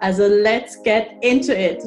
Also let's get into it!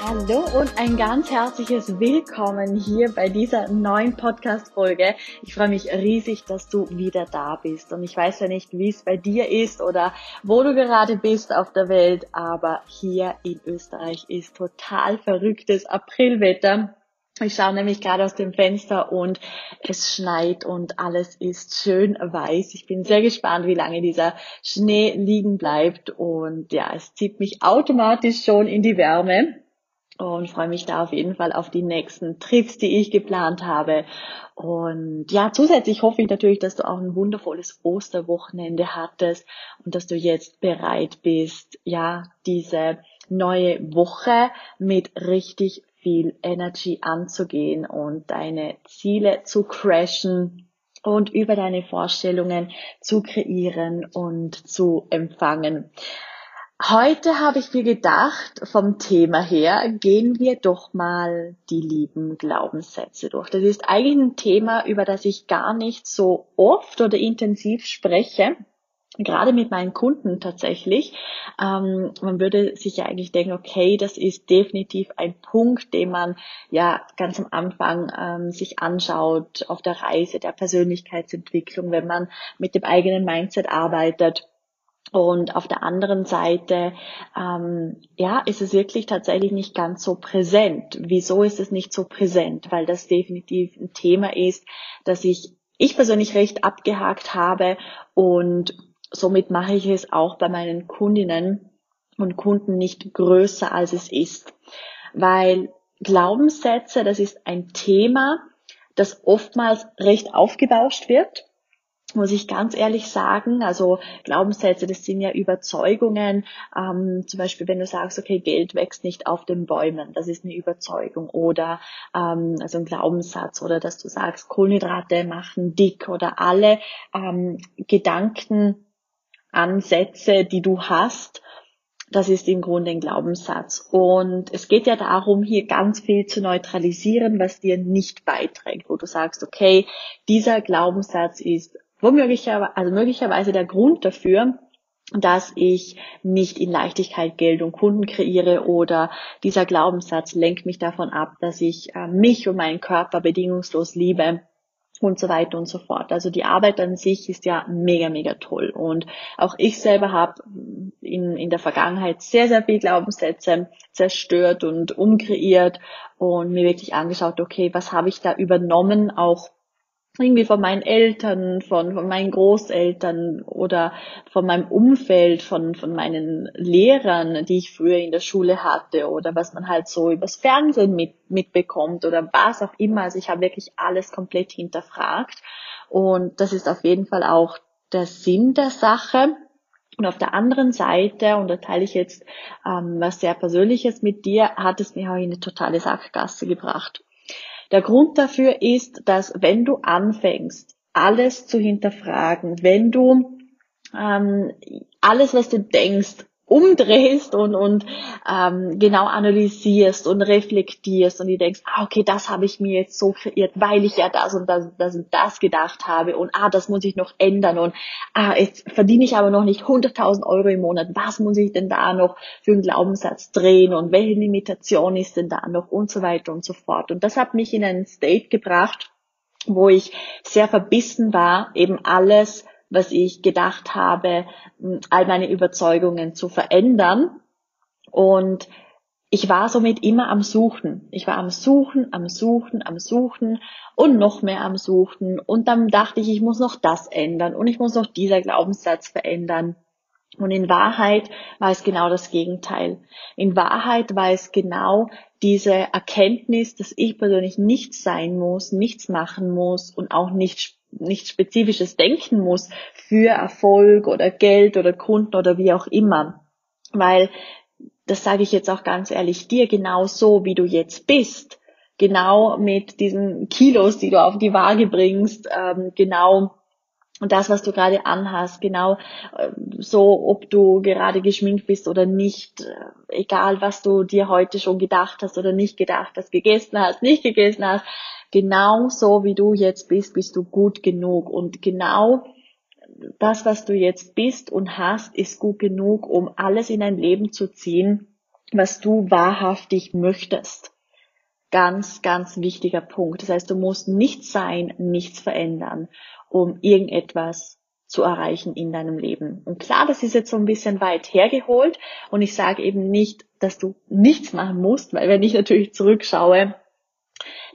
Hallo und ein ganz herzliches Willkommen hier bei dieser neuen Podcast-Folge. Ich freue mich riesig, dass du wieder da bist. Und ich weiß ja nicht, wie es bei dir ist oder wo du gerade bist auf der Welt, aber hier in Österreich ist total verrücktes Aprilwetter. Ich schaue nämlich gerade aus dem Fenster und es schneit und alles ist schön weiß. Ich bin sehr gespannt, wie lange dieser Schnee liegen bleibt und ja, es zieht mich automatisch schon in die Wärme und freue mich da auf jeden Fall auf die nächsten Trips, die ich geplant habe. Und ja, zusätzlich hoffe ich natürlich, dass du auch ein wundervolles Osterwochenende hattest und dass du jetzt bereit bist, ja, diese neue Woche mit richtig viel Energy anzugehen und deine Ziele zu crashen und über deine Vorstellungen zu kreieren und zu empfangen. Heute habe ich mir gedacht, vom Thema her, gehen wir doch mal die lieben Glaubenssätze durch. Das ist eigentlich ein Thema, über das ich gar nicht so oft oder intensiv spreche. Gerade mit meinen Kunden tatsächlich. Ähm, man würde sich ja eigentlich denken, okay, das ist definitiv ein Punkt, den man ja ganz am Anfang ähm, sich anschaut auf der Reise der Persönlichkeitsentwicklung, wenn man mit dem eigenen Mindset arbeitet und auf der anderen Seite, ähm, ja, ist es wirklich tatsächlich nicht ganz so präsent. Wieso ist es nicht so präsent? Weil das definitiv ein Thema ist, das ich, ich persönlich recht abgehakt habe und somit mache ich es auch bei meinen Kundinnen und Kunden nicht größer, als es ist. Weil Glaubenssätze, das ist ein Thema, das oftmals recht aufgebauscht wird muss ich ganz ehrlich sagen, also Glaubenssätze, das sind ja Überzeugungen. Ähm, zum Beispiel, wenn du sagst, okay, Geld wächst nicht auf den Bäumen, das ist eine Überzeugung. Oder ähm, also ein Glaubenssatz, oder dass du sagst, Kohlenhydrate machen dick oder alle ähm, Gedankenansätze, die du hast, das ist im Grunde ein Glaubenssatz. Und es geht ja darum, hier ganz viel zu neutralisieren, was dir nicht beiträgt, wo du sagst, okay, dieser Glaubenssatz ist womöglicherweise, also möglicherweise der Grund dafür, dass ich nicht in Leichtigkeit Geld und Kunden kreiere oder dieser Glaubenssatz lenkt mich davon ab, dass ich äh, mich und meinen Körper bedingungslos liebe und so weiter und so fort. Also die Arbeit an sich ist ja mega, mega toll. Und auch ich selber habe in, in der Vergangenheit sehr, sehr viel Glaubenssätze zerstört und umkreiert und mir wirklich angeschaut, okay, was habe ich da übernommen, auch irgendwie von meinen Eltern, von, von meinen Großeltern oder von meinem Umfeld, von, von meinen Lehrern, die ich früher in der Schule hatte oder was man halt so übers Fernsehen mit, mitbekommt oder was auch immer. Also ich habe wirklich alles komplett hinterfragt und das ist auf jeden Fall auch der Sinn der Sache. Und auf der anderen Seite, und da teile ich jetzt ähm, was sehr Persönliches mit dir, hat es mir auch in eine totale Sackgasse gebracht. Der Grund dafür ist, dass wenn du anfängst, alles zu hinterfragen, wenn du ähm, alles, was du denkst, umdrehst und, und ähm, genau analysierst und reflektierst und du denkst, ah, okay, das habe ich mir jetzt so kreiert, weil ich ja das und das, das und das gedacht habe und ah, das muss ich noch ändern und ah, jetzt verdiene ich aber noch nicht 100.000 Euro im Monat, was muss ich denn da noch für einen Glaubenssatz drehen und welche Limitation ist denn da noch und so weiter und so fort. Und das hat mich in einen State gebracht, wo ich sehr verbissen war, eben alles was ich gedacht habe, all meine Überzeugungen zu verändern. Und ich war somit immer am Suchen. Ich war am Suchen, am Suchen, am Suchen und noch mehr am Suchen. Und dann dachte ich, ich muss noch das ändern und ich muss noch dieser Glaubenssatz verändern. Und in Wahrheit war es genau das Gegenteil. In Wahrheit war es genau diese Erkenntnis, dass ich persönlich nichts sein muss, nichts machen muss und auch nicht nichts Spezifisches denken muss für Erfolg oder Geld oder Kunden oder wie auch immer. Weil, das sage ich jetzt auch ganz ehrlich, dir genau so, wie du jetzt bist, genau mit diesen Kilos, die du auf die Waage bringst, ähm, genau und das, was du gerade anhast, genau äh, so, ob du gerade geschminkt bist oder nicht, äh, egal was du dir heute schon gedacht hast oder nicht gedacht hast, gegessen hast, nicht gegessen hast, genau so wie du jetzt bist, bist du gut genug. Und genau das, was du jetzt bist und hast, ist gut genug, um alles in dein Leben zu ziehen, was du wahrhaftig möchtest. Ganz, ganz wichtiger Punkt. Das heißt, du musst nichts sein, nichts verändern um irgendetwas zu erreichen in deinem Leben. Und klar, das ist jetzt so ein bisschen weit hergeholt und ich sage eben nicht, dass du nichts machen musst, weil wenn ich natürlich zurückschaue,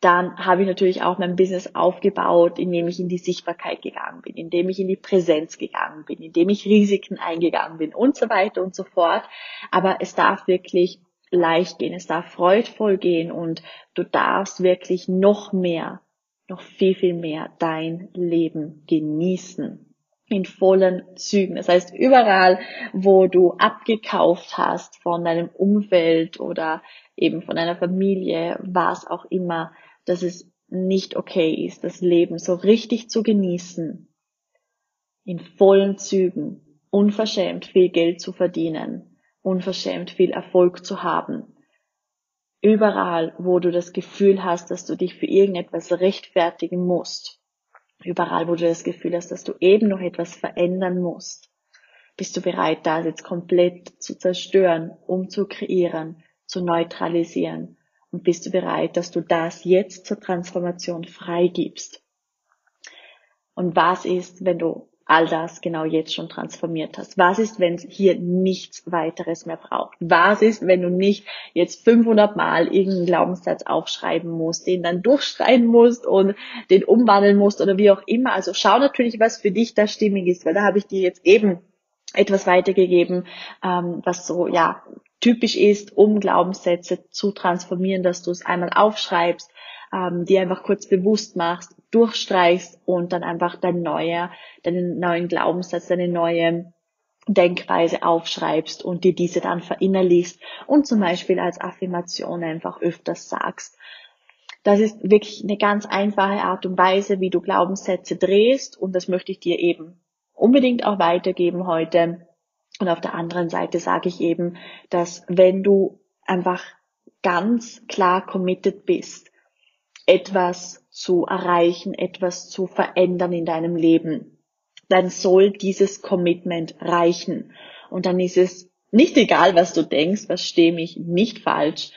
dann habe ich natürlich auch mein Business aufgebaut, indem ich in die Sichtbarkeit gegangen bin, indem ich in die Präsenz gegangen bin, indem ich Risiken eingegangen bin und so weiter und so fort. Aber es darf wirklich leicht gehen, es darf freudvoll gehen und du darfst wirklich noch mehr noch viel, viel mehr dein Leben genießen. In vollen Zügen. Das heißt, überall, wo du abgekauft hast von deinem Umfeld oder eben von deiner Familie, was auch immer, dass es nicht okay ist, das Leben so richtig zu genießen. In vollen Zügen. Unverschämt viel Geld zu verdienen. Unverschämt viel Erfolg zu haben Überall, wo du das Gefühl hast, dass du dich für irgendetwas rechtfertigen musst. Überall, wo du das Gefühl hast, dass du eben noch etwas verändern musst. Bist du bereit, das jetzt komplett zu zerstören, um zu kreieren, zu neutralisieren? Und bist du bereit, dass du das jetzt zur Transformation freigibst? Und was ist, wenn du all das genau jetzt schon transformiert hast? Was ist, wenn es hier nichts weiteres mehr braucht? Was ist, wenn du nicht jetzt 500 Mal irgendeinen Glaubenssatz aufschreiben musst, den dann durchschreiben musst und den umwandeln musst oder wie auch immer? Also schau natürlich, was für dich da stimmig ist, weil da habe ich dir jetzt eben etwas weitergegeben, ähm, was so, ja, typisch ist, um Glaubenssätze zu transformieren, dass du es einmal aufschreibst, ähm, dir einfach kurz bewusst machst, durchstreichst und dann einfach dein neuer, deinen neuen Glaubenssatz, deine neue Denkweise aufschreibst und dir diese dann verinnerlichst und zum Beispiel als Affirmation einfach öfters sagst. Das ist wirklich eine ganz einfache Art und Weise, wie du Glaubenssätze drehst und das möchte ich dir eben unbedingt auch weitergeben heute. Und auf der anderen Seite sage ich eben, dass wenn du einfach ganz klar committed bist, etwas zu erreichen, etwas zu verändern in deinem Leben, dann soll dieses Commitment reichen. Und dann ist es nicht egal, was du denkst, was stehe mich nicht falsch,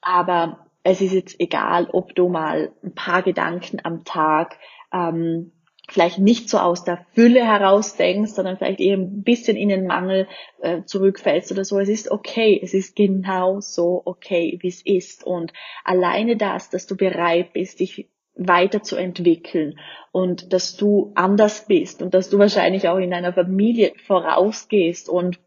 aber es ist jetzt egal, ob du mal ein paar Gedanken am Tag ähm, vielleicht nicht so aus der Fülle heraus denkst, sondern vielleicht eher ein bisschen in den Mangel äh, zurückfällst oder so. Es ist okay, es ist genau so okay, wie es ist. Und alleine das, dass du bereit bist, dich weiterzuentwickeln und dass du anders bist und dass du wahrscheinlich auch in deiner Familie vorausgehst und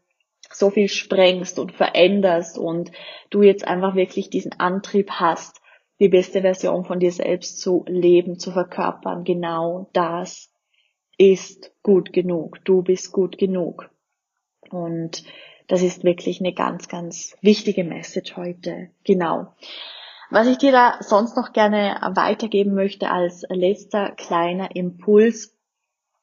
so viel sprengst und veränderst und du jetzt einfach wirklich diesen Antrieb hast, die beste Version von dir selbst zu leben, zu verkörpern. Genau das ist gut genug. Du bist gut genug. Und das ist wirklich eine ganz, ganz wichtige Message heute. Genau. Was ich dir da sonst noch gerne weitergeben möchte als letzter kleiner Impuls,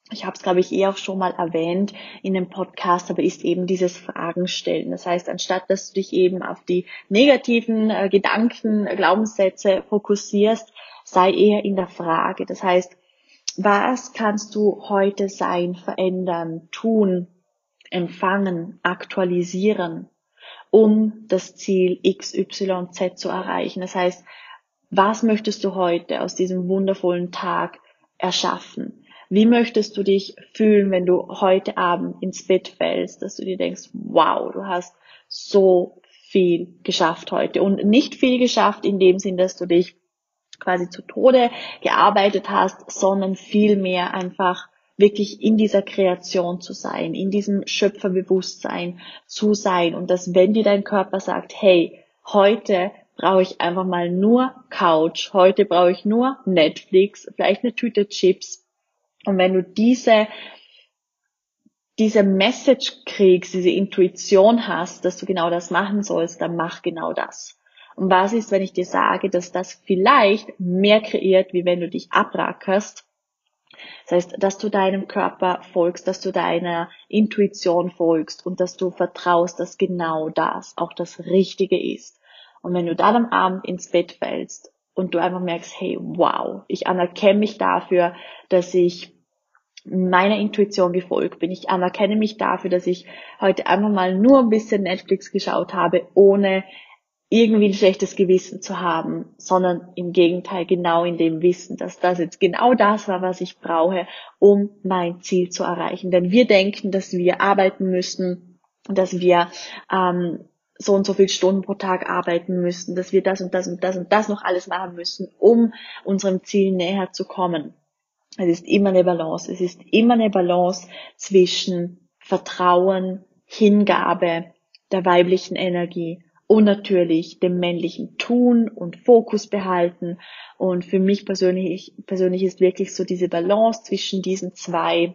ich habe es, glaube ich, eh auch schon mal erwähnt in dem Podcast, aber ist eben dieses Fragen stellen. Das heißt, anstatt dass du dich eben auf die negativen äh, Gedanken, Glaubenssätze fokussierst, sei eher in der Frage. Das heißt, was kannst du heute sein, verändern, tun, empfangen, aktualisieren, um das Ziel X, Y, Z zu erreichen? Das heißt, was möchtest du heute aus diesem wundervollen Tag erschaffen? Wie möchtest du dich fühlen, wenn du heute Abend ins Bett fällst, dass du dir denkst, wow, du hast so viel geschafft heute und nicht viel geschafft in dem Sinn, dass du dich quasi zu Tode gearbeitet hast, sondern vielmehr einfach wirklich in dieser Kreation zu sein, in diesem Schöpferbewusstsein zu sein und dass wenn dir dein Körper sagt, hey, heute brauche ich einfach mal nur Couch, heute brauche ich nur Netflix, vielleicht eine Tüte Chips, Und wenn du diese, diese Message kriegst, diese Intuition hast, dass du genau das machen sollst, dann mach genau das. Und was ist, wenn ich dir sage, dass das vielleicht mehr kreiert, wie wenn du dich abrackerst? Das heißt, dass du deinem Körper folgst, dass du deiner Intuition folgst und dass du vertraust, dass genau das auch das Richtige ist. Und wenn du dann am Abend ins Bett fällst und du einfach merkst, hey, wow, ich anerkenne mich dafür, dass ich meiner Intuition gefolgt bin. Ich anerkenne mich dafür, dass ich heute einfach mal nur ein bisschen Netflix geschaut habe, ohne irgendwie ein schlechtes Gewissen zu haben, sondern im Gegenteil genau in dem Wissen, dass das jetzt genau das war, was ich brauche, um mein Ziel zu erreichen. Denn wir denken, dass wir arbeiten müssen, dass wir ähm, so und so viele Stunden pro Tag arbeiten müssen, dass wir das und das und das und das noch alles machen müssen, um unserem Ziel näher zu kommen. Es ist immer eine Balance. Es ist immer eine Balance zwischen Vertrauen, Hingabe der weiblichen Energie und natürlich dem männlichen Tun und Fokus behalten. Und für mich persönlich, persönlich ist wirklich so diese Balance zwischen diesen zwei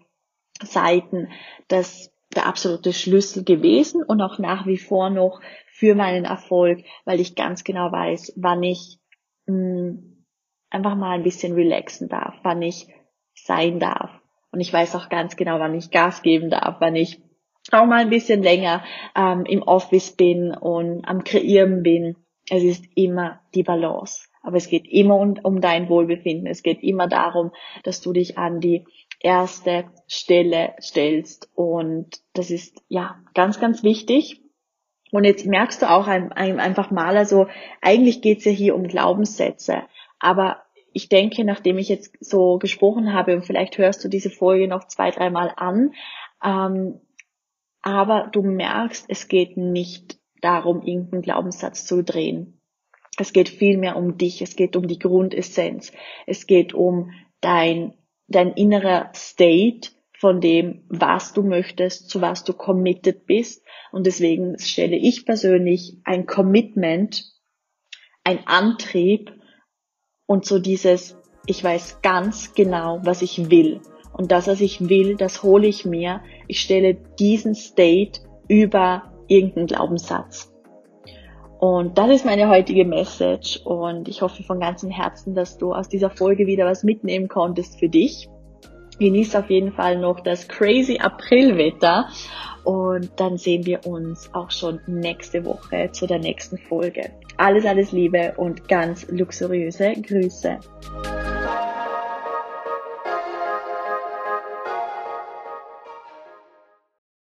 Seiten das der absolute Schlüssel gewesen und auch nach wie vor noch für meinen Erfolg, weil ich ganz genau weiß, wann ich mh, hm, einfach mal ein bisschen relaxen darf, wann ich sein darf. Und ich weiß auch ganz genau, wann ich Gas geben darf, wann ich auch mal ein bisschen länger ähm, im Office bin und am Kreieren bin. Es ist immer die Balance. Aber es geht immer um, um dein Wohlbefinden. Es geht immer darum, dass du dich an die erste Stelle stellst. Und das ist ja ganz, ganz wichtig. Und jetzt merkst du auch ein, ein, einfach mal, also eigentlich geht's ja hier um Glaubenssätze. Aber ich denke, nachdem ich jetzt so gesprochen habe, und vielleicht hörst du diese Folge noch zwei, dreimal an, ähm, aber du merkst, es geht nicht darum, irgendeinen Glaubenssatz zu drehen. Es geht vielmehr um dich, es geht um die Grundessenz, es geht um dein, dein innerer State von dem, was du möchtest, zu was du committed bist. Und deswegen stelle ich persönlich ein Commitment, ein Antrieb und so dieses, ich weiß ganz genau, was ich will. Und das, was ich will, das hole ich mir. Ich stelle diesen State über irgendeinen Glaubenssatz. Und das ist meine heutige Message und ich hoffe von ganzem Herzen, dass du aus dieser Folge wieder was mitnehmen konntest für dich. Genieß auf jeden Fall noch das crazy Aprilwetter und dann sehen wir uns auch schon nächste Woche zu der nächsten Folge. Alles, alles Liebe und ganz luxuriöse Grüße.